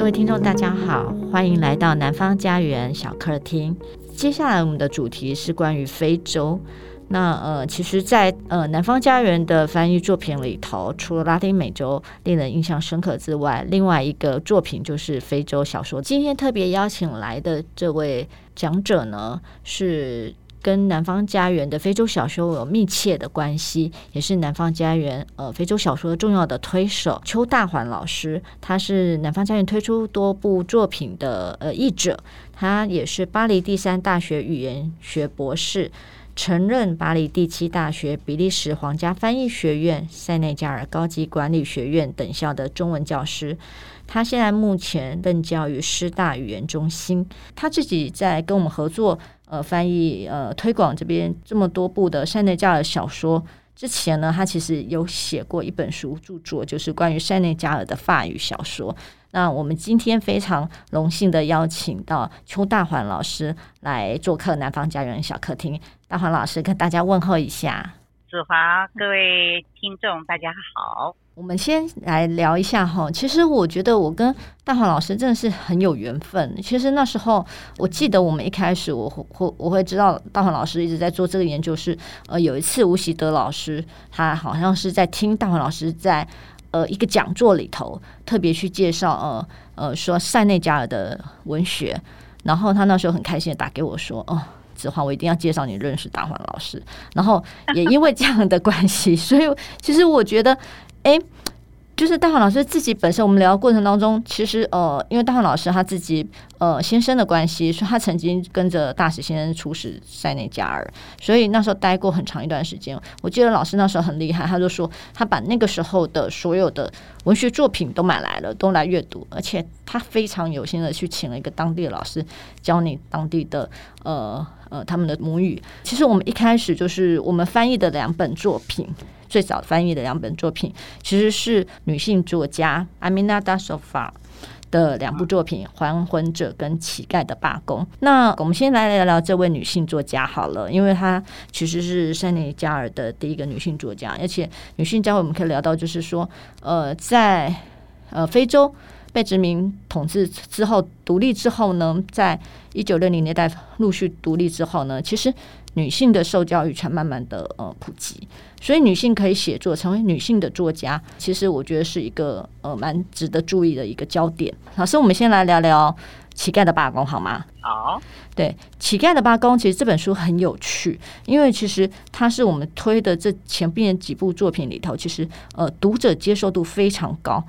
各位听众，大家好，欢迎来到南方家园小客厅。接下来我们的主题是关于非洲。那呃，其实在，呃南方家园的翻译作品里头，除了拉丁美洲令人印象深刻之外，另外一个作品就是非洲小说。今天特别邀请来的这位讲者呢，是。跟南方家园的非洲小说有密切的关系，也是南方家园呃非洲小说重要的推手邱大环老师，他是南方家园推出多部作品的呃译者，他也是巴黎第三大学语言学博士，曾任巴黎第七大学、比利时皇家翻译学院、塞内加尔高级管理学院等校的中文教师。他现在目前任教于师大语言中心，他自己在跟我们合作。呃，翻译呃，推广这边这么多部的塞内加尔小说之前呢，他其实有写过一本书著作，就是关于塞内加尔的法语小说。那我们今天非常荣幸的邀请到邱大环老师来做客南方家园小客厅。大环老师跟大家问候一下。子华，各位听众，大家好。我们先来聊一下哈，其实我觉得我跟大黄老师真的是很有缘分。其实那时候我记得我们一开始我会我会知道大黄老师一直在做这个研究是，呃有一次吴喜德老师他好像是在听大黄老师在呃一个讲座里头特别去介绍呃呃说塞内加尔的文学，然后他那时候很开心的打给我说哦，子华我一定要介绍你认识大黄老师，然后也因为这样的关系，所以 其实我觉得。哎，就是大环老师自己本身，我们聊的过程当中，其实呃，因为大环老师他自己呃先生的关系，所以他曾经跟着大使先生出使塞内加尔，所以那时候待过很长一段时间。我记得老师那时候很厉害，他就说他把那个时候的所有的文学作品都买来了，都来阅读，而且他非常有心的去请了一个当地的老师教你当地的呃呃他们的母语。其实我们一开始就是我们翻译的两本作品。最早翻译的两本作品，其实是女性作家 Aminata Sofa 的两部作品《还魂者》跟《乞丐的罢工》。那我们先来聊聊这位女性作家好了，因为她其实是塞内加尔的第一个女性作家，而且女性教会我们可以聊到，就是说，呃，在呃非洲被殖民统治之后，独立之后呢，在一九六零年代陆续独立之后呢，其实。女性的受教育才慢慢的呃普及，所以女性可以写作，成为女性的作家，其实我觉得是一个呃蛮值得注意的一个焦点。老师，我们先来聊聊乞丐的罢工好吗？好，对，乞丐的罢工其实这本书很有趣，因为其实它是我们推的这前边几部作品里头，其实呃读者接受度非常高。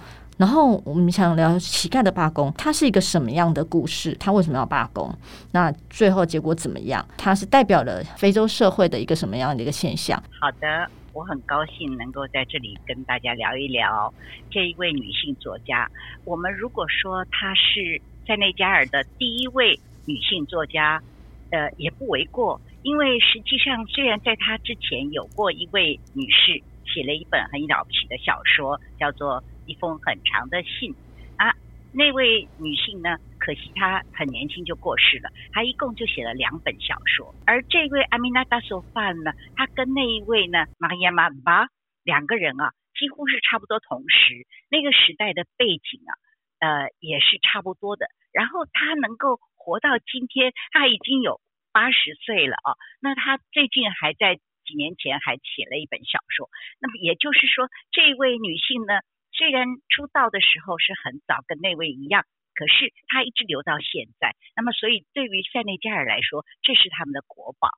然后我们想聊乞丐的罢工，它是一个什么样的故事？它为什么要罢工？那最后结果怎么样？它是代表了非洲社会的一个什么样的一个现象？好的，我很高兴能够在这里跟大家聊一聊这一位女性作家。我们如果说她是塞内加尔的第一位女性作家，呃，也不为过，因为实际上虽然在她之前有过一位女士写了一本很了不起的小说，叫做。一封很长的信啊，那位女性呢，可惜她很年轻就过世了。她一共就写了两本小说，而这位阿米娜达索范呢，她跟那一位呢，玛亚玛巴两个人啊，几乎是差不多同时，那个时代的背景啊，呃，也是差不多的。然后她能够活到今天，她已经有八十岁了啊。那她最近还在几年前还写了一本小说。那么也就是说，这位女性呢。虽然出道的时候是很早，跟那位一样，可是她一直留到现在。那么，所以对于塞内加尔来说，这是他们的国宝。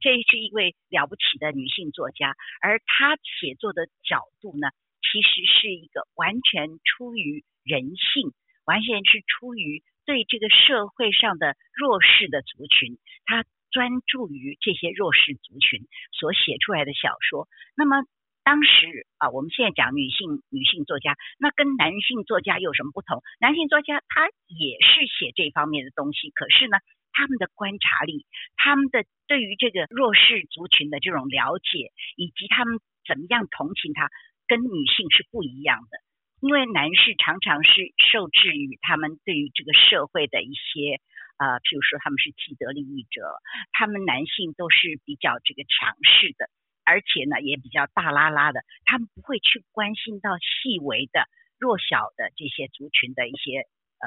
这是一位了不起的女性作家，而她写作的角度呢，其实是一个完全出于人性，完全是出于对这个社会上的弱势的族群，她专注于这些弱势族群所写出来的小说。那么。当时啊，我们现在讲女性女性作家，那跟男性作家有什么不同？男性作家他也是写这方面的东西，可是呢，他们的观察力，他们的对于这个弱势族群的这种了解，以及他们怎么样同情他，跟女性是不一样的。因为男士常常是受制于他们对于这个社会的一些呃，譬如说他们是既得利益者，他们男性都是比较这个强势的。而且呢，也比较大拉拉的，他们不会去关心到细微的、弱小的这些族群的一些呃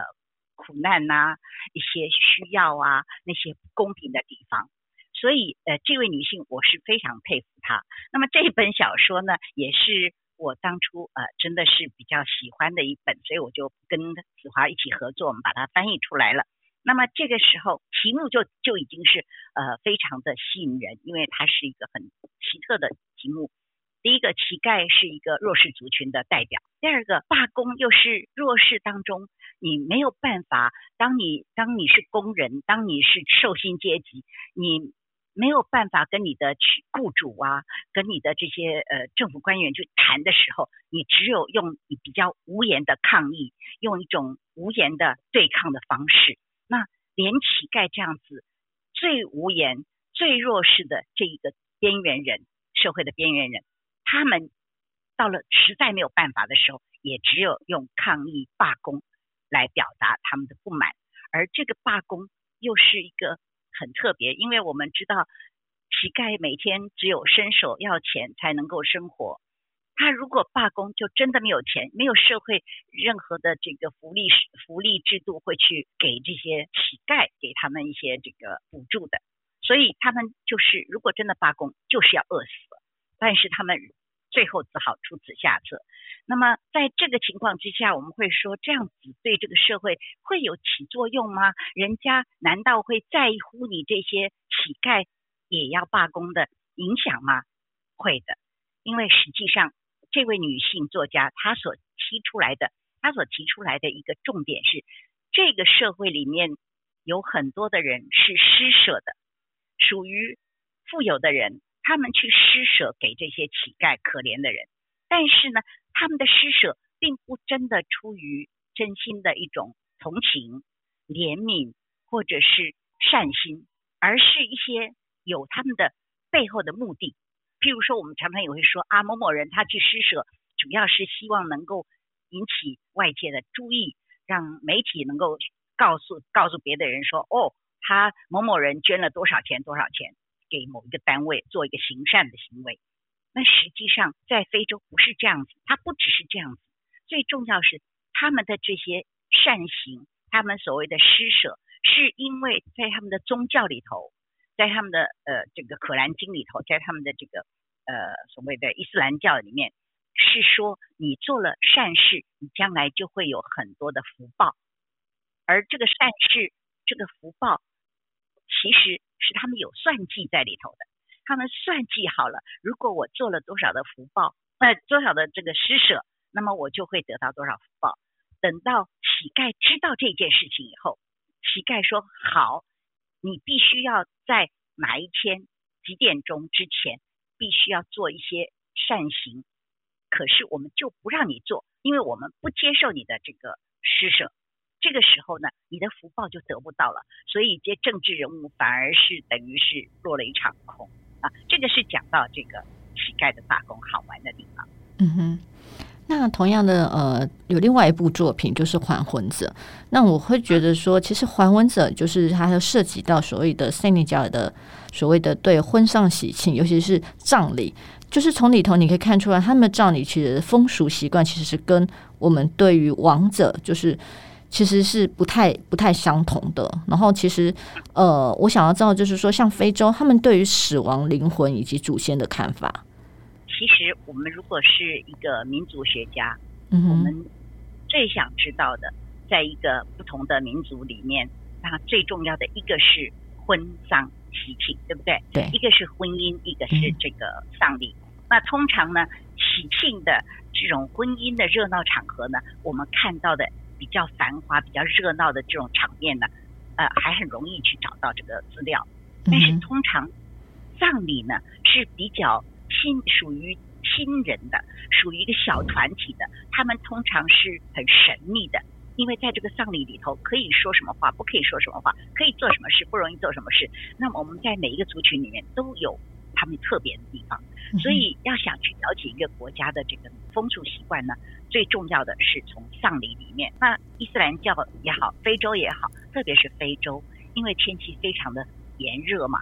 苦难呐、一些需要啊，那些不公平的地方。所以呃，这位女性我是非常佩服她。那么这本小说呢，也是我当初呃真的是比较喜欢的一本，所以我就跟子华一起合作，我们把它翻译出来了。那么这个时候题目就就已经是呃非常的吸引人，因为它是一个很奇特的题目。第一个，乞丐是一个弱势族群的代表；第二个，罢工又是弱势当中你没有办法。当你当你是工人，当你是受薪阶级，你没有办法跟你的去雇主啊，跟你的这些呃政府官员去谈的时候，你只有用你比较无言的抗议，用一种无言的对抗的方式。那连乞丐这样子最无言、最弱势的这一个边缘人，社会的边缘人。他们到了实在没有办法的时候，也只有用抗议罢工来表达他们的不满。而这个罢工又是一个很特别，因为我们知道乞丐每天只有伸手要钱才能够生活。他如果罢工，就真的没有钱，没有社会任何的这个福利福利制度会去给这些乞丐给他们一些这个补助的。所以他们就是如果真的罢工，就是要饿死。但是他们最后只好出此下策。那么在这个情况之下，我们会说这样子对这个社会会有起作用吗？人家难道会在乎你这些乞丐也要罢工的影响吗？会的，因为实际上这位女性作家她所提出来的，她所提出来的一个重点是，这个社会里面有很多的人是施舍的，属于富有的人。他们去施舍给这些乞丐、可怜的人，但是呢，他们的施舍并不真的出于真心的一种同情、怜悯或者是善心，而是一些有他们的背后的目的。譬如说，我们常常也会说啊，某某人他去施舍，主要是希望能够引起外界的注意，让媒体能够告诉告诉别的人说，哦，他某某人捐了多少钱，多少钱。给某一个单位做一个行善的行为，那实际上在非洲不是这样子，它不只是这样子，最重要是他们的这些善行，他们所谓的施舍，是因为在他们的宗教里头，在他们的呃这个可兰经里头，在他们的这个呃所谓的伊斯兰教里面，是说你做了善事，你将来就会有很多的福报，而这个善事，这个福报。其实是他们有算计在里头的，他们算计好了，如果我做了多少的福报，呃，多少的这个施舍，那么我就会得到多少福报。等到乞丐知道这件事情以后，乞丐说：“好，你必须要在哪一天几点钟之前，必须要做一些善行。可是我们就不让你做，因为我们不接受你的这个施舍。”这个时候呢，你的福报就得不到了，所以这政治人物反而是等于是落了一场空啊。这个是讲到这个乞丐的罢工好玩的地方。嗯哼，那同样的呃，有另外一部作品就是《还魂者》。那我会觉得说，其实《还魂者》就是它涉及到所谓的塞内加尔的所谓的对婚丧喜庆，尤其是葬礼，就是从里头你可以看出来，他们的葬礼其实风俗习惯其实是跟我们对于亡者就是。其实是不太不太相同的。然后，其实呃，我想要知道，就是说，像非洲，他们对于死亡、灵魂以及祖先的看法。其实，我们如果是一个民族学家，嗯，我们最想知道的，在一个不同的民族里面，那最重要的一个是婚丧喜庆，对不对？对，一个是婚姻，一个是这个丧礼。嗯、那通常呢，喜庆的这种婚姻的热闹场合呢，我们看到的。比较繁华、比较热闹的这种场面呢，呃，还很容易去找到这个资料。但是通常葬礼呢是比较亲，属于亲人的，属于一个小团体的，他们通常是很神秘的，因为在这个葬礼里头可以说什么话，不可以说什么话，可以做什么事，不容易做什么事。那么我们在每一个族群里面都有他们特别的地方，所以要想去了解一个国家的这个风俗习惯呢。最重要的是从丧礼里面，那伊斯兰教也好，非洲也好，特别是非洲，因为天气非常的炎热嘛，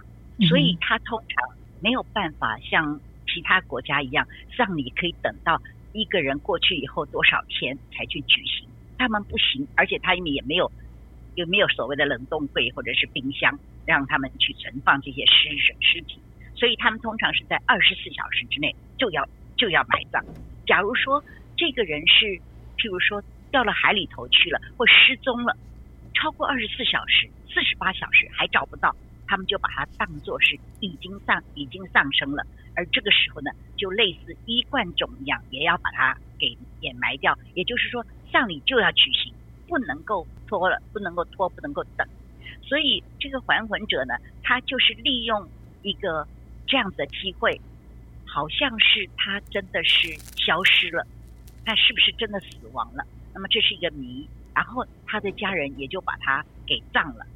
所以他通常没有办法像其他国家一样，丧礼可以等到一个人过去以后多少天才去举行，他们不行，而且他们也没有，有没有所谓的冷冻柜或者是冰箱让他们去存放这些尸尸体，所以他们通常是在二十四小时之内就要就要埋葬。假如说这个人是譬如说掉了海里头去了或失踪了，超过二十四小时、四十八小时还找不到，他们就把它当作是已经丧已经丧生了，而这个时候呢，就类似衣冠冢一样，也要把它给掩埋掉。也就是说，葬礼就要举行，不能够拖了，不能够拖，不能够等。所以这个还魂者呢，他就是利用一个这样子的机会，好像是他真的是消失了，那是不是真的死亡了？那么这是一个谜。然后他的家人也就把他给葬了。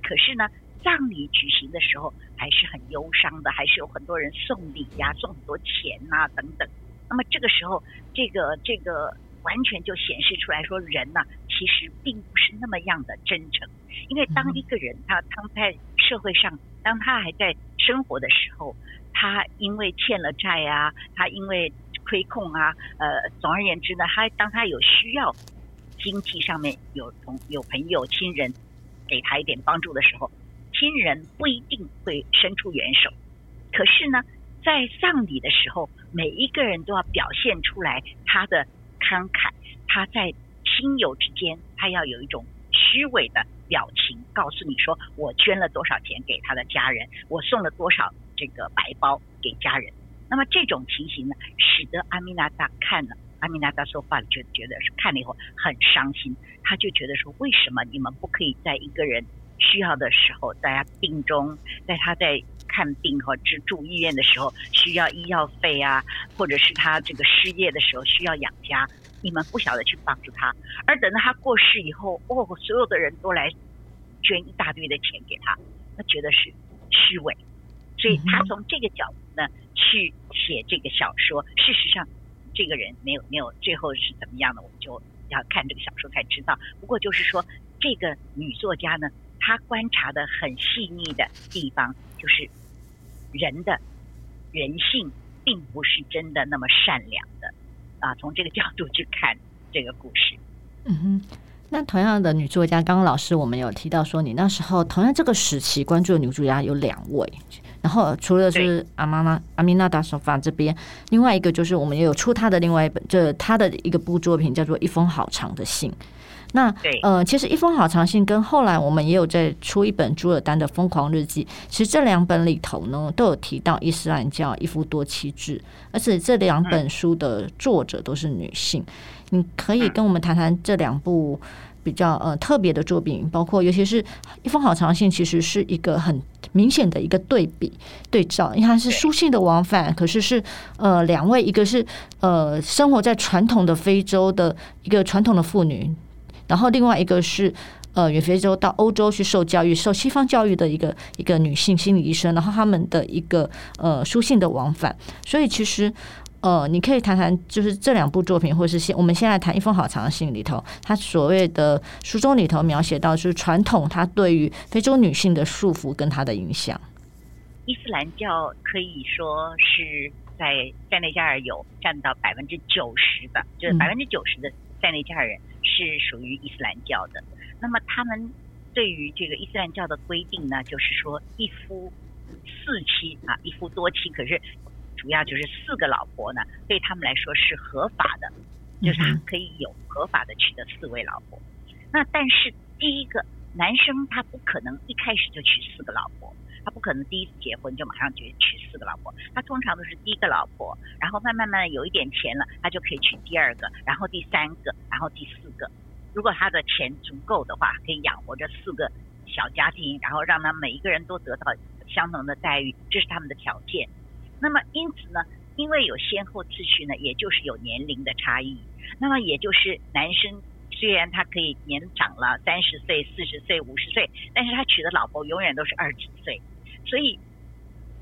可是呢，葬礼举行的时候还是很忧伤的，还是有很多人送礼呀、送很多钱呐、啊、等等。那么这个时候，这个这个完全就显示出来说，人呐、啊，其实并不是那么样的真诚。因为当一个人他他在社会上，当他还在生活的时候，他因为欠了债啊，他因为亏空啊，呃，总而言之呢，他当他有需要。经济上面有同有朋友亲人给他一点帮助的时候，亲人不一定会伸出援手。可是呢，在葬礼的时候，每一个人都要表现出来他的慷慨。他在亲友之间，他要有一种虚伪的表情，告诉你说：“我捐了多少钱给他的家人，我送了多少这个白包给家人。”那么这种情形呢，使得阿米纳达看了。阿米纳达说话就觉得是看了以后很伤心，他就觉得说，为什么你们不可以在一个人需要的时候，在他病中，在他在看病和住住医院的时候需要医药费啊，或者是他这个失业的时候需要养家，你们不晓得去帮助他，而等到他过世以后，哦，所有的人都来捐一大堆的钱给他，他觉得是虚伪，所以他从这个角度呢去写这个小说，事实上。这个人没有没有最后是怎么样的，我们就要看这个小说才知道。不过就是说，这个女作家呢，她观察的很细腻的地方，就是人的人性并不是真的那么善良的啊。从这个角度去看这个故事，嗯哼。那同样的女作家，刚刚老师我们有提到说，你那时候同样这个时期关注的女作家有两位。然后除了是阿妈妈阿米娜达索法这边，另外一个就是我们也有出她的另外一本，这她的一个部作品叫做《一封好长的信》。那呃，其实《一封好长信》跟后来我们也有在出一本朱尔丹的《疯狂日记》，其实这两本里头呢都有提到伊斯兰教一夫多妻制，而且这两本书的作者都是女性。你可以跟我们谈谈这两部比较呃特别的作品，包括尤其是《一封好长信》，其实是一个很。明显的一个对比对照，因为它是书信的往返，可是是呃两位，一个是呃生活在传统的非洲的一个传统的妇女，然后另外一个是呃远非洲到欧洲去受教育、受西方教育的一个一个女性心理医生，然后他们的一个呃书信的往返，所以其实。呃，你可以谈谈，就是这两部作品，或是先，我们先来谈一封好长的信里头，他所谓的书中里头描写到，就是传统它对于非洲女性的束缚跟他的影响。伊斯兰教可以说是在塞内加尔有占到百分之九十的，就是百分之九十的塞内加尔人是属于伊斯兰教的。嗯、那么他们对于这个伊斯兰教的规定呢，就是说一夫四妻啊，一夫多妻，可是。主要就是四个老婆呢，对他们来说是合法的，就是他可以有合法的娶的四位老婆。那但是第一个男生他不可能一开始就娶四个老婆，他不可能第一次结婚就马上就娶四个老婆。他通常都是第一个老婆，然后慢慢慢慢有一点钱了，他就可以娶第二个，然后第三个，然后第四个。如果他的钱足够的话，可以养活这四个小家庭，然后让他每一个人都得到相同的待遇，这是他们的条件。那么因此呢，因为有先后次序呢，也就是有年龄的差异。那么也就是男生虽然他可以年长了三十岁、四十岁、五十岁，但是他娶的老婆永远都是二十几岁。所以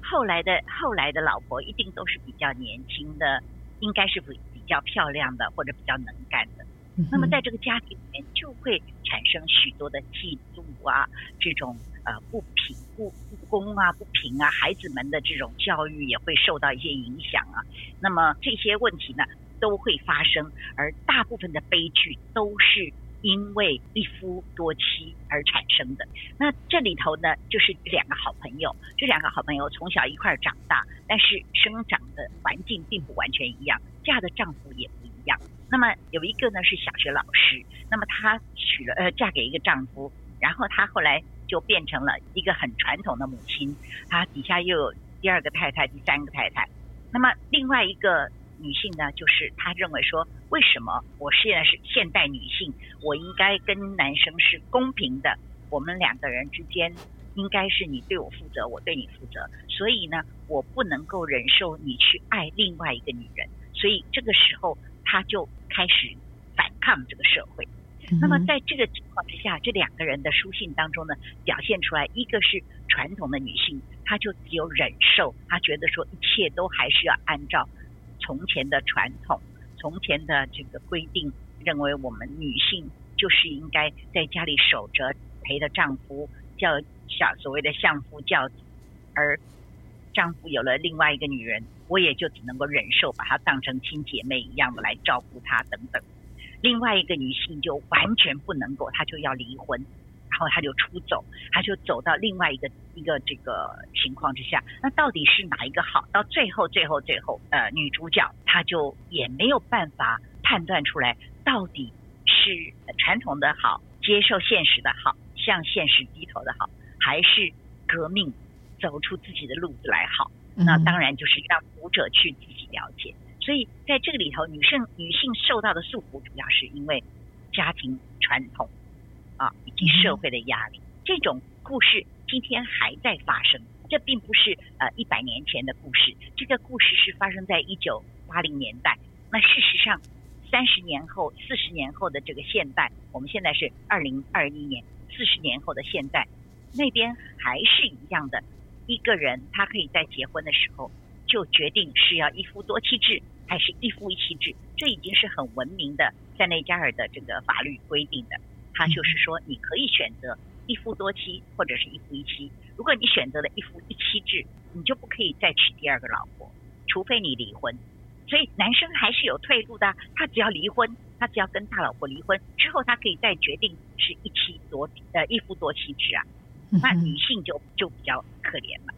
后来的后来的老婆一定都是比较年轻的，应该是比比较漂亮的或者比较能干的。那么在这个家庭里面就会产生许多的嫉妒啊，这种。呃，不平不不公啊，不平啊，孩子们的这种教育也会受到一些影响啊。那么这些问题呢，都会发生，而大部分的悲剧都是因为一夫多妻而产生的。那这里头呢，就是两个好朋友，这两个好朋友从小一块儿长大，但是生长的环境并不完全一样，嫁的丈夫也不一样。那么有一个呢是小学老师，那么她娶了呃嫁给一个丈夫，然后她后来就变成了一个很传统的母亲，她底下又有第二个太太、第三个太太。那么另外一个女性呢，就是她认为说，为什么我现在是现代女性，我应该跟男生是公平的，我们两个人之间应该是你对我负责，我对你负责，所以呢，我不能够忍受你去爱另外一个女人，所以这个时候他就开始反抗这个社会。那么在这个情况之下，这两个人的书信当中呢，表现出来一个是传统的女性，她就只有忍受，她觉得说一切都还是要按照从前的传统、从前的这个规定，认为我们女性就是应该在家里守着，陪着丈夫，叫小所谓的相夫教子，而丈夫有了另外一个女人，我也就只能够忍受，把她当成亲姐妹一样的来照顾她等等。另外一个女性就完全不能够，她就要离婚，后他就出走，他就走到另外一个一个这个情况之下。那到底是哪一个好？到最后，最后，最后，呃，女主角她就也没有办法判断出来，到底是传统的好，接受现实的好，向现实低头的好，还是革命，走出自己的路子来好？那当然就是让读者去自己了解。所以在这个里头，女性女性受到的束缚，主要是因为家庭传统啊，以及社会的压力。这种故事今天还在发生，这并不是呃一百年前的故事，这个故事是发生在一九八零年代。那事实上，三十年后、四十年后的这个现代，我们现在是二零二一年，四十年后的现代，那边还是一样的，一个人他可以在结婚的时候。就决定是要一夫多妻制还是一夫一妻制，这已经是很文明的塞内加尔的这个法律规定的。他就是说，你可以选择一夫多妻或者是一夫一妻。如果你选择了一夫一妻制，你就不可以再娶第二个老婆，除非你离婚。所以男生还是有退路的，他只要离婚，他只要跟大老婆离婚之后，他可以再决定是一妻多呃一夫多妻制啊。那女性就就比较可怜了。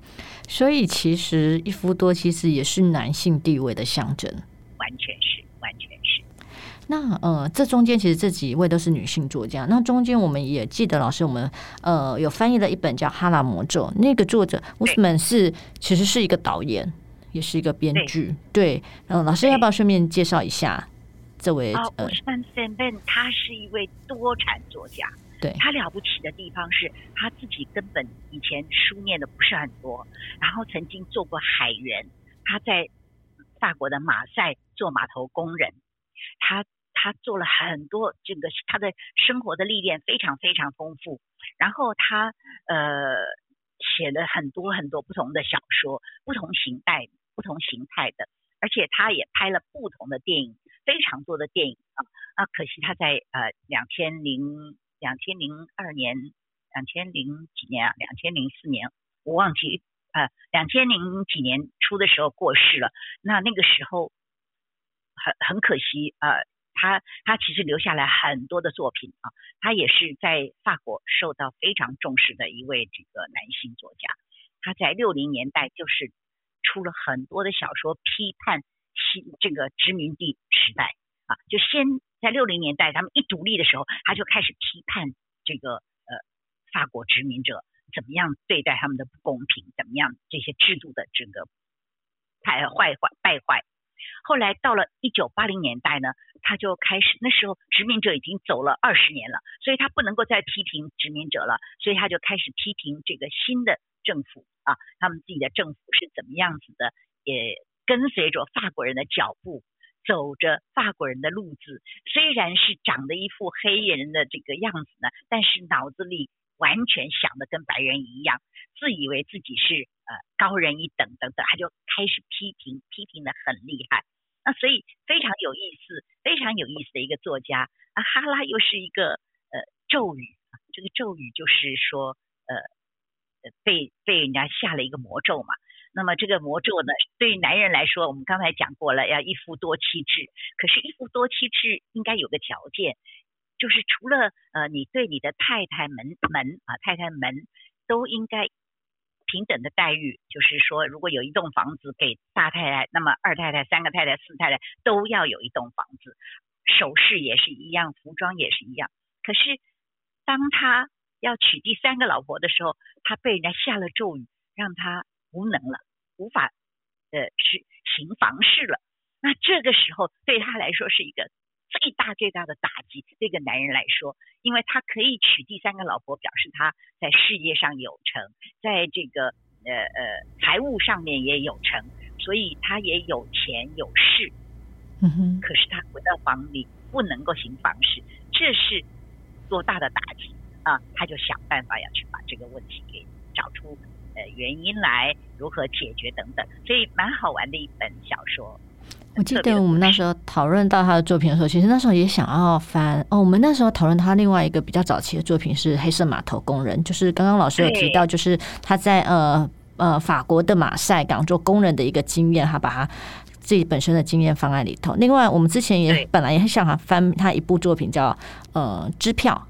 所以其实一夫多妻制也是男性地位的象征，完全是，完全是。那呃，这中间其实这几位都是女性作家。那中间我们也记得老师，我们呃有翻译了一本叫《哈拉魔咒》，那个作者乌斯曼是其实是一个导演，也是一个编剧。对，嗯、呃，老师要不要顺便介绍一下这位？啊，乌斯曼塞本他是一位多产作家。对，他了不起的地方是，他自己根本以前书念的不是很多，然后曾经做过海员，他在法国的马赛做码头工人，他他做了很多这个他的生活的历练非常非常丰富，然后他呃写了很多很多不同的小说，不同形态不同形态的，而且他也拍了不同的电影，非常多的电影啊啊，可惜他在呃两千零。两千零二年，两千零几年啊？两千零四年，我忘记呃，两千零几年初的时候过世了。那那个时候很很可惜呃，他他其实留下来很多的作品啊，他也是在法国受到非常重视的一位这个男性作家。他在六零年代就是出了很多的小说，批判新这个殖民地时代啊，就先。在六零年代，他们一独立的时候，他就开始批判这个呃法国殖民者怎么样对待他们的不公平，怎么样这些制度的这个太坏坏败坏。后来到了一九八零年代呢，他就开始那时候殖民者已经走了二十年了，所以他不能够再批评殖民者了，所以他就开始批评这个新的政府啊，他们自己的政府是怎么样子的，也跟随着法国人的脚步。走着法国人的路子，虽然是长得一副黑人的这个样子呢，但是脑子里完全想的跟白人一样，自以为自己是呃高人一等等等，他就开始批评，批评的很厉害。那所以非常有意思，非常有意思的一个作家啊，哈拉又是一个呃咒语，这个咒语就是说呃被被人家下了一个魔咒嘛。那么这个魔咒呢，对于男人来说，我们刚才讲过了，要一夫多妻制。可是，一夫多妻制应该有个条件，就是除了呃，你对你的太太们们啊，太太们都应该平等的待遇。就是说，如果有一栋房子给大太太，那么二太太、三个太太、四太太都要有一栋房子。首饰也是一样，服装也是一样。可是，当他要娶第三个老婆的时候，他被人家下了咒语，让他无能了，无法呃是行房事了。那这个时候对他来说是一个最大最大的打击。这个男人来说，因为他可以娶第三个老婆，表示他在事业上有成，在这个呃呃财务上面也有成，所以他也有钱有势。嗯哼。可是他回到房里不能够行房事，这是多大的打击啊！他就想办法要去把这个问题给找出呃原因来，如何解决等等，所以蛮好玩的一本小说。我记得我们那时候讨论到他的作品的时候，其实那时候也想要翻哦。我们那时候讨论他另外一个比较早期的作品是《黑色码头工人》，就是刚刚老师有提到，就是他在呃呃法国的马赛港做工人的一个经验，他把他。自己本身的经验放在里头。另外，我们之前也本来也很想他翻他一部作品叫呃支票，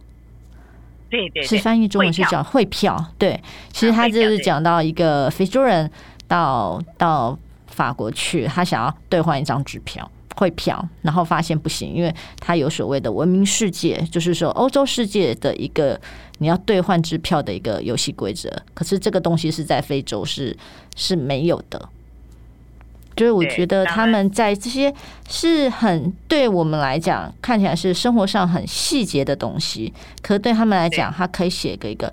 对对，是翻译中文是叫汇票。对，其实他就是讲到一个非洲人到到法国去，他想要兑换一张支票汇票，然后发现不行，因为他有所谓的文明世界，就是说欧洲世界的一个你要兑换支票的一个游戏规则，可是这个东西是在非洲是是没有的。就是我觉得他们在这些是很对我们来讲看起来是生活上很细节的东西，可是对他们来讲，他可以写个一个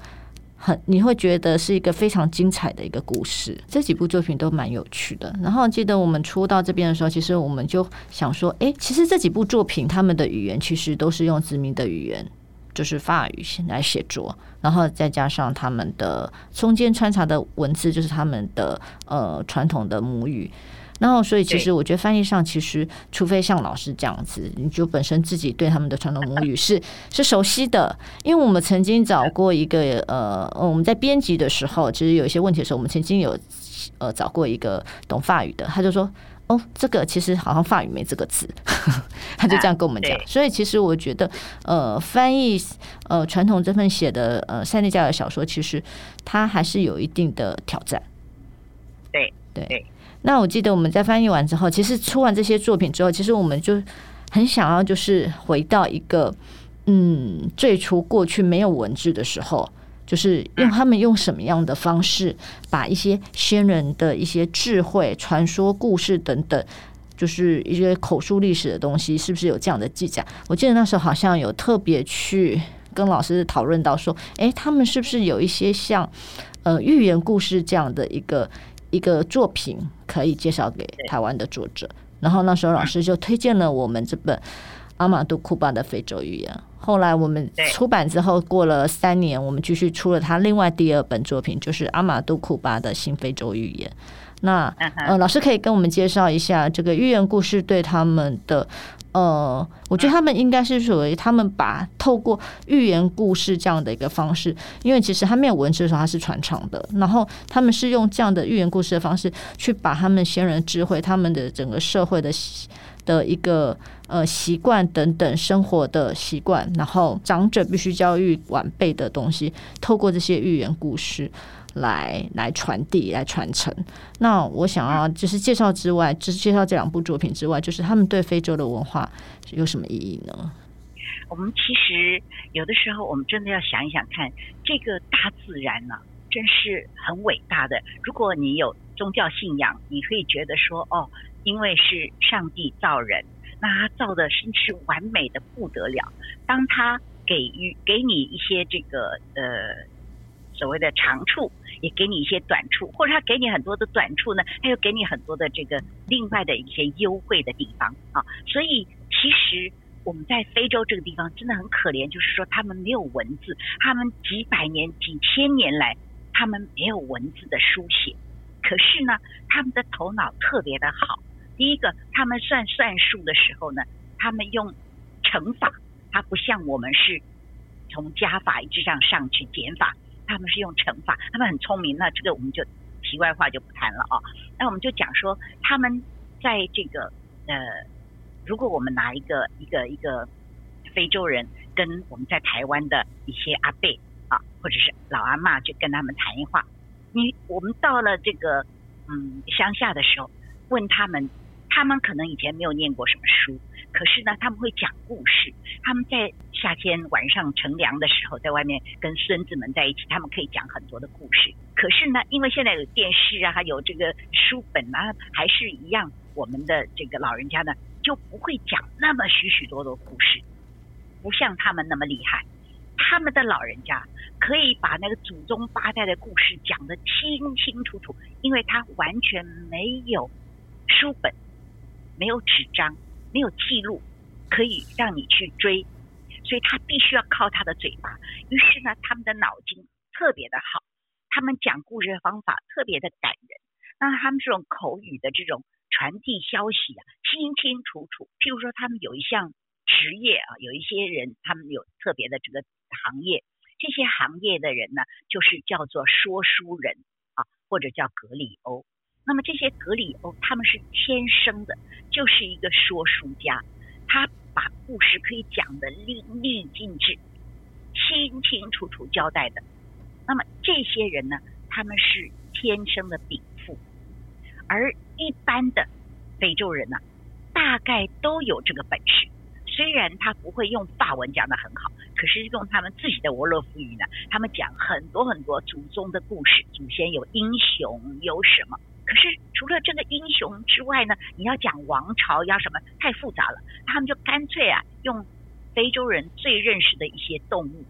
很你会觉得是一个非常精彩的一个故事。这几部作品都蛮有趣的。然后记得我们出到这边的时候，其实我们就想说，哎，其实这几部作品他们的语言其实都是用殖民的语言，就是法语来写作，然后再加上他们的中间穿插的文字，就是他们的呃传统的母语。然后，所以其实我觉得翻译上，其实除非像老师这样子，你就本身自己对他们的传统母语是 是熟悉的。因为我们曾经找过一个呃，我们在编辑的时候，其实有一些问题的时候，我们曾经有呃找过一个懂法语的，他就说：“哦，这个其实好像法语没这个字。”他就这样跟我们讲。所以其实我觉得，呃，翻译呃传统这份写的呃塞内加尔小说，其实它还是有一定的挑战。对对。对那我记得我们在翻译完之后，其实出完这些作品之后，其实我们就很想要，就是回到一个嗯，最初过去没有文字的时候，就是用他们用什么样的方式，把一些先人的一些智慧、传说、故事等等，就是一些口述历史的东西，是不是有这样的记载？我记得那时候好像有特别去跟老师讨论到说，诶，他们是不是有一些像呃寓言故事这样的一个。一个作品可以介绍给台湾的作者，然后那时候老师就推荐了我们这本《阿马杜库巴的非洲语言》。后来我们出版之后，过了三年，我们继续出了他另外第二本作品，就是《阿马杜库巴的新非洲语言》。那呃，老师可以跟我们介绍一下这个寓言故事对他们的。呃，我觉得他们应该是属于他们把透过寓言故事这样的一个方式，因为其实他没有文字的时候，他是传唱的。然后他们是用这样的寓言故事的方式，去把他们先人智慧、他们的整个社会的的一个呃习惯等等生活的习惯，然后长者必须教育晚辈的东西，透过这些寓言故事。来来传递，来传承。那我想要就是介绍之外，就是介绍这两部作品之外，就是他们对非洲的文化有什么意义呢？我们其实有的时候，我们真的要想一想看，这个大自然呢、真是很伟大的。如果你有宗教信仰，你可以觉得说，哦，因为是上帝造人，那他造的真是完美的不得了。当他给予给你一些这个呃。所谓的长处，也给你一些短处，或者他给你很多的短处呢，他又给你很多的这个另外的一些优惠的地方啊。所以其实我们在非洲这个地方真的很可怜，就是说他们没有文字，他们几百年、几千年来他们没有文字的书写，可是呢，他们的头脑特别的好。第一个，他们算算数的时候呢，他们用乘法，它不像我们是从加法一直这样上去减法。他们是用乘法，他们很聪明。那这个我们就题外话就不谈了啊。那我们就讲说，他们在这个呃，如果我们拿一个一个一个非洲人跟我们在台湾的一些阿伯啊，或者是老阿嬷，就跟他们谈一话。你我们到了这个嗯乡下的时候，问他们，他们可能以前没有念过什么书。可是呢，他们会讲故事。他们在夏天晚上乘凉的时候，在外面跟孙子们在一起，他们可以讲很多的故事。可是呢，因为现在有电视啊，还有这个书本啊，还是一样，我们的这个老人家呢就不会讲那么许许多多故事，不像他们那么厉害。他们的老人家可以把那个祖宗八代的故事讲得清清楚楚，因为他完全没有书本，没有纸张。没有记录可以让你去追，所以他必须要靠他的嘴巴。于是呢，他们的脑筋特别的好，他们讲故事的方法特别的感人。那他们这种口语的这种传递消息啊，清清楚楚。譬如说，他们有一项职业啊，有一些人他们有特别的这个行业，这些行业的人呢，就是叫做说书人啊，或者叫格里欧。那么这些格里欧他们是天生的，就是一个说书家，他把故事可以讲得淋漓尽致、清清楚楚交代的。那么这些人呢，他们是天生的禀赋，而一般的非洲人呢，大概都有这个本事。虽然他不会用法文讲得很好，可是用他们自己的沃洛夫语呢，他们讲很多很多祖宗的故事，祖先有英雄，有什么。可是除了这个英雄之外呢，你要讲王朝要什么太复杂了，他们就干脆啊用非洲人最认识的一些动物，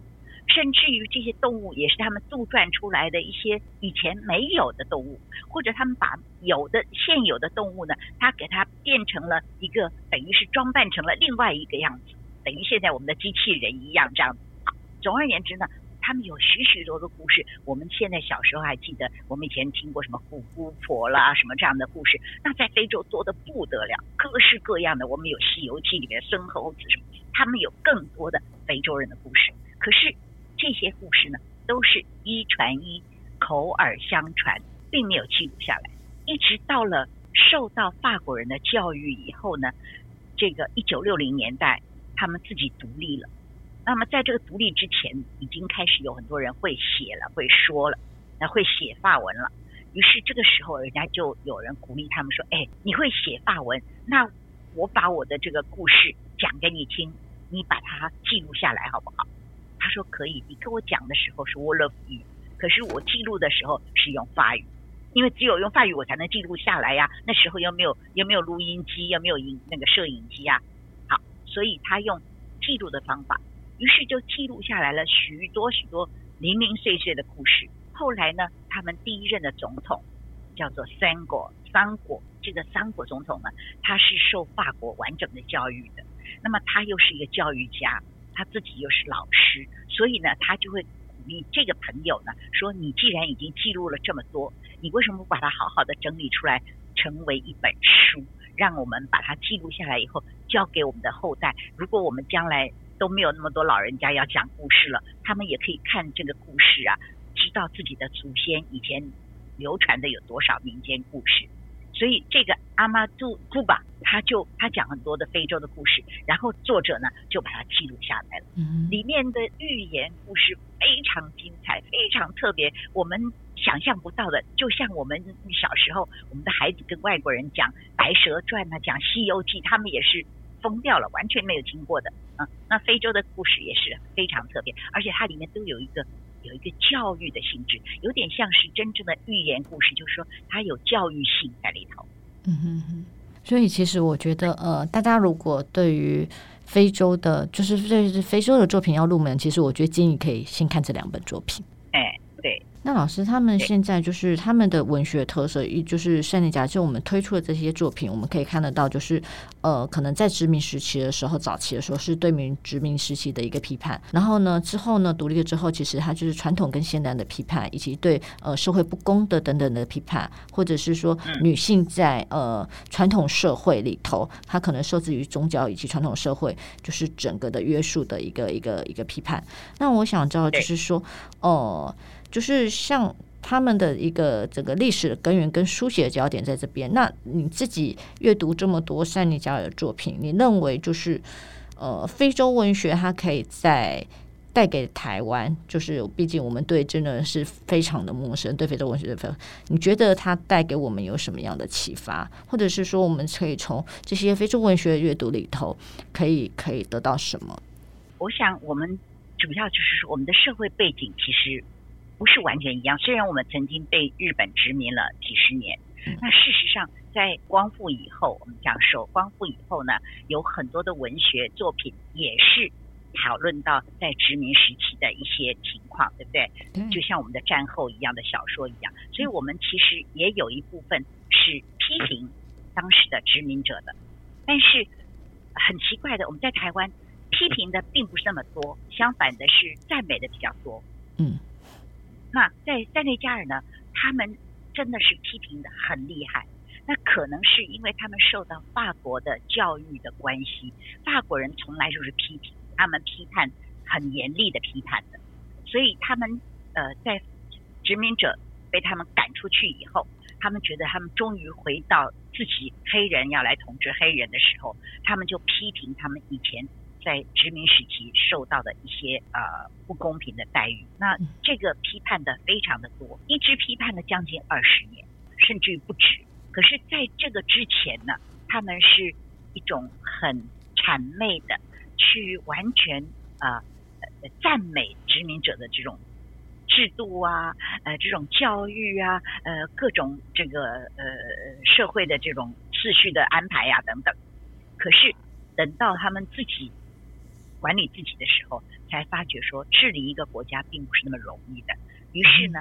甚至于这些动物也是他们杜撰出来的一些以前没有的动物，或者他们把有的现有的动物呢，他给它变成了一个等于是装扮成了另外一个样子，等于现在我们的机器人一样这样。总而言之呢。他们有许许多多故事，我们现在小时候还记得，我们以前听过什么虎姑婆啦，什么这样的故事。那在非洲多得不得了，各式各样的。我们有《西游记》里面孙猴子什么，他们有更多的非洲人的故事。可是这些故事呢，都是一传一，口耳相传，并没有记录下来。一直到了受到法国人的教育以后呢，这个一九六零年代，他们自己独立了。那么，在这个独立之前，已经开始有很多人会写了，会说了，那会写法文了。于是这个时候，人家就有人鼓励他们说：“哎，你会写法文，那我把我的这个故事讲给你听，你把它记录下来好不好？”他说：“可以。”你跟我讲的时候是 wolof 语，可是我记录的时候是用法语，因为只有用法语我才能记录下来呀。那时候又没有又没有录音机，又没有影那个摄影机呀。好，所以他用记录的方法。于是就记录下来了许多许多零零碎碎的故事。后来呢，他们第一任的总统叫做桑果，桑果这个桑果总统呢，他是受法国完整的教育的。那么他又是一个教育家，他自己又是老师，所以呢，他就会鼓励这个朋友呢，说你既然已经记录了这么多，你为什么不把它好好的整理出来，成为一本书，让我们把它记录下来以后，交给我们的后代。如果我们将来都没有那么多老人家要讲故事了，他们也可以看这个故事啊，知道自己的祖先以前流传的有多少民间故事。所以这个阿妈杜库巴，他就他讲很多的非洲的故事，然后作者呢就把它记录下来了。嗯里面的寓言故事非常精彩，非常特别，我们想象不到的。就像我们小时候，我们的孩子跟外国人讲《白蛇传》啊，讲《西游记》，他们也是。疯掉了，完全没有听过的那非洲的故事也是非常特别，而且它里面都有一个有一个教育的性质，有点像是真正的寓言故事，就是说它有教育性在里头。嗯哼哼。所以其实我觉得，呃，大家如果对于非洲的，就是对非洲的作品要入门，其实我觉得建议可以先看这两本作品。那老师，他们现在就是他们的文学特色，一就是塞内加尔，就我们推出的这些作品，我们可以看得到，就是呃，可能在殖民时期的时候，早期的时候是对民殖民时期的一个批判，然后呢，之后呢，独立了之后，其实它就是传统跟现代的批判，以及对呃社会不公的等等的批判，或者是说女性在呃传统社会里头，她可能受制于宗教以及传统社会，就是整个的约束的一个一个一个批判。那我想知道，就是说，哦。呃就是像他们的一个整个历史的根源跟书写的焦点在这边。那你自己阅读这么多塞内加尔的作品，你认为就是呃，非洲文学它可以在带给台湾，就是毕竟我们对真的是非常的陌生，对非洲文学的分，你觉得它带给我们有什么样的启发，或者是说我们可以从这些非洲文学的阅读里头，可以可以得到什么？我想我们主要就是说，我们的社会背景其实不是完全一样。虽然我们曾经被日本殖民了几十年，那事实上在光复以后，我们讲说光复以后呢，有很多的文学作品也是。讨论到在殖民时期的一些情况，对不对？就像我们的战后一样的小说一样，所以我们其实也有一部分是批评当时的殖民者的。但是很奇怪的，我们在台湾批评的并不是那么多，相反的是赞美的比较多。嗯，那在塞内加尔呢，他们真的是批评的很厉害。那可能是因为他们受到法国的教育的关系，法国人从来就是批评。他们批判很严厉的批判的，所以他们呃在殖民者被他们赶出去以后，他们觉得他们终于回到自己黑人要来统治黑人的时候，他们就批评他们以前在殖民时期受到的一些呃不公平的待遇。那这个批判的非常的多，一直批判了将近二十年，甚至于不止。可是在这个之前呢，他们是一种很谄媚的。去完全啊呃赞美殖民者的这种制度啊，呃这种教育啊，呃各种这个呃社会的这种秩序的安排呀、啊、等等。可是等到他们自己管理自己的时候，才发觉说治理一个国家并不是那么容易的。于是呢，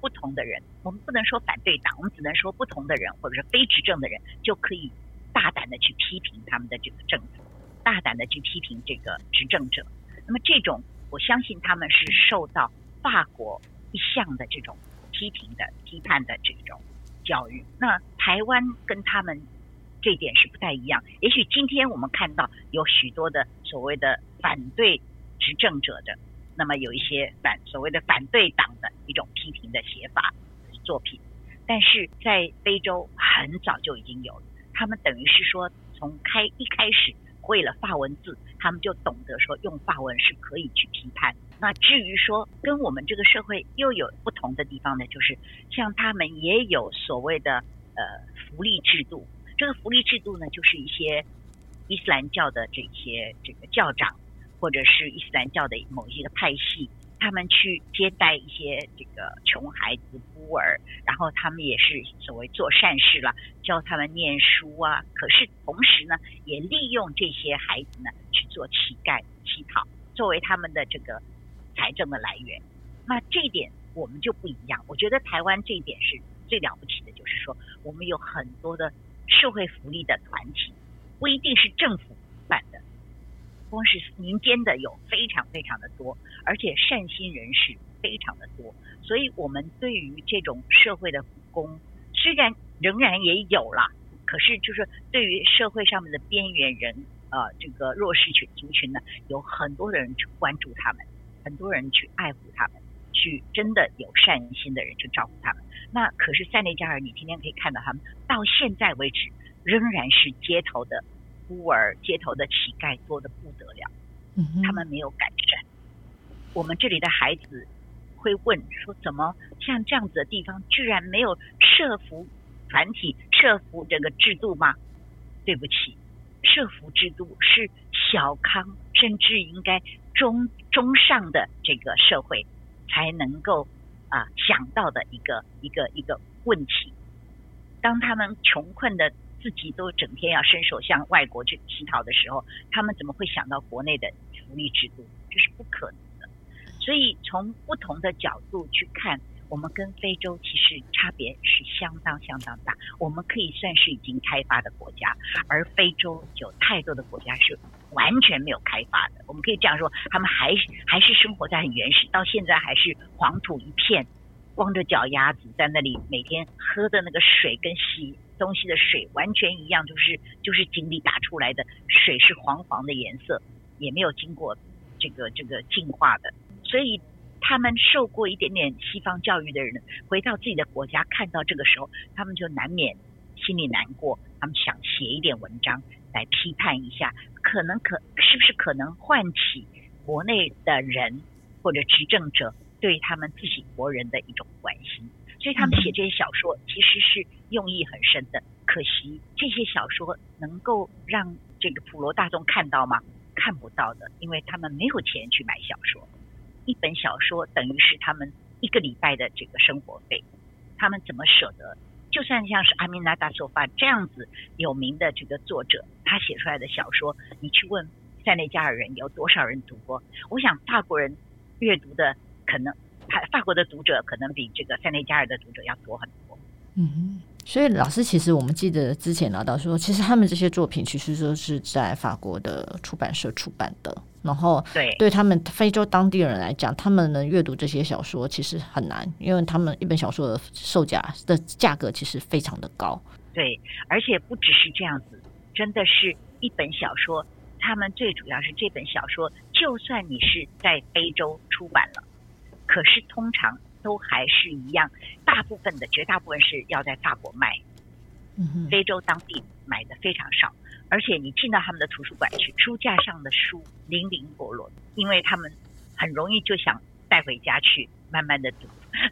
不同的人，我们不能说反对党，我们只能说不同的人或者是非执政的人，就可以大胆的去批评他们的这个政府。大胆的去批评这个执政者，那么这种我相信他们是受到法国一向的这种批评的、批判的这种教育。那台湾跟他们这一点是不太一样。也许今天我们看到有许多的所谓的反对执政者的，那么有一些反所谓的反对党的一种批评的写法作品，但是在非洲很早就已经有了，他们等于是说从开一开始。会了法文字，他们就懂得说用法文是可以去批判。那至于说跟我们这个社会又有不同的地方呢，就是像他们也有所谓的呃福利制度。这个福利制度呢，就是一些伊斯兰教的这些这个教长，或者是伊斯兰教的某一个派系。他们去接待一些这个穷孩子、孤儿，然后他们也是所谓做善事了，教他们念书啊。可是同时呢，也利用这些孩子呢去做乞丐、乞讨，作为他们的这个财政的来源。那这一点我们就不一样。我觉得台湾这一点是最了不起的，就是说我们有很多的社会福利的团体，不一定是政府办的。光是民间的有非常非常的多，而且善心人士非常的多，所以我们对于这种社会的功，虽然仍然也有啦，可是就是对于社会上面的边缘人，呃，这个弱势群族群呢，有很多人去关注他们，很多人去爱护他们，去真的有善心的人去照顾他们。那可是塞内加尔，你天天可以看到他们，到现在为止仍然是街头的。孤儿、街头的乞丐多得不得了，他们没有改善。我们这里的孩子会问说：怎么像这样子的地方，居然没有设服团体、设服这个制度吗？对不起，设服制度是小康，甚至应该中中上的这个社会才能够啊想到的一个一个一个问题。当他们穷困的。自己都整天要伸手向外国去乞讨的时候，他们怎么会想到国内的福利制度？这是不可能的。所以从不同的角度去看，我们跟非洲其实差别是相当相当大。我们可以算是已经开发的国家，而非洲有太多的国家是完全没有开发的。我们可以这样说，他们还还是生活在很原始，到现在还是黄土一片。光着脚丫子在那里，每天喝的那个水跟洗东西的水完全一样，就是就是井里打出来的水是黄黄的颜色，也没有经过这个这个净化的。所以他们受过一点点西方教育的人，回到自己的国家看到这个时候，他们就难免心里难过，他们想写一点文章来批判一下，可能可是不是可能唤起国内的人或者执政者对他们自己国人的一种关心，所以他们写这些小说其实是用意很深的。可惜这些小说能够让这个普罗大众看到吗？看不到的，因为他们没有钱去买小说。一本小说等于是他们一个礼拜的这个生活费，他们怎么舍得？就算像是阿米娜·达索法这样子有名的这个作者，他写出来的小说，你去问塞内加尔人有多少人读过？我想法国人阅读的可能，法国的读者可能比这个塞内加尔的读者要多很多。嗯。所以，老师，其实我们记得之前聊到说，其实他们这些作品其实都是在法国的出版社出版的。然后，对对他们非洲当地人来讲，他们能阅读这些小说其实很难，因为他们一本小说的售价的价格其实非常的高。对，而且不只是这样子，真的是一本小说，他们最主要是这本小说，就算你是在非洲出版了，可是通常。都还是一样，大部分的绝大部分是要在法国卖，非洲当地买的非常少，而且你进到他们的图书馆去，书架上的书零零落落，因为他们很容易就想带回家去慢慢的读，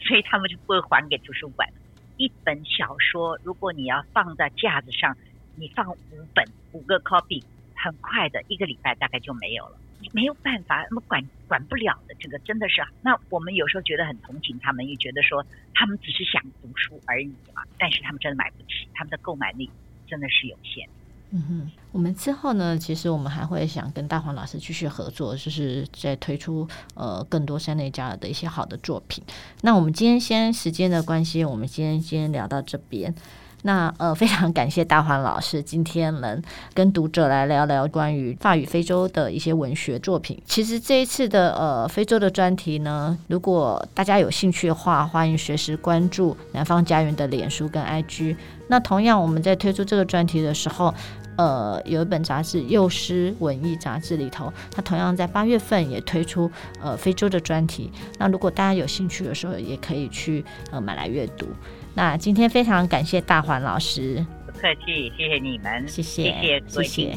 所以他们就不会还给图书馆。一本小说，如果你要放在架子上，你放五本五个 copy，很快的一个礼拜大概就没有了。没有办法，那么管管不了的，这个真的是。那我们有时候觉得很同情他们，也觉得说他们只是想读书而已嘛。但是他们真的买不起，他们的购买力真的是有限。嗯哼，我们之后呢，其实我们还会想跟大黄老师继续合作，就是再推出呃更多塞内加尔的一些好的作品。那我们今天先时间的关系，我们今天先聊到这边。那呃，非常感谢大黄老师今天能跟读者来聊聊关于法语非洲的一些文学作品。其实这一次的呃非洲的专题呢，如果大家有兴趣的话，欢迎随时关注南方家园的脸书跟 IG。那同样我们在推出这个专题的时候，呃，有一本杂志《幼师文艺杂志》里头，它同样在八月份也推出呃非洲的专题。那如果大家有兴趣的时候，也可以去呃买来阅读。那今天非常感谢大环老师，不客气，谢谢你们，谢谢，谢谢，谢谢。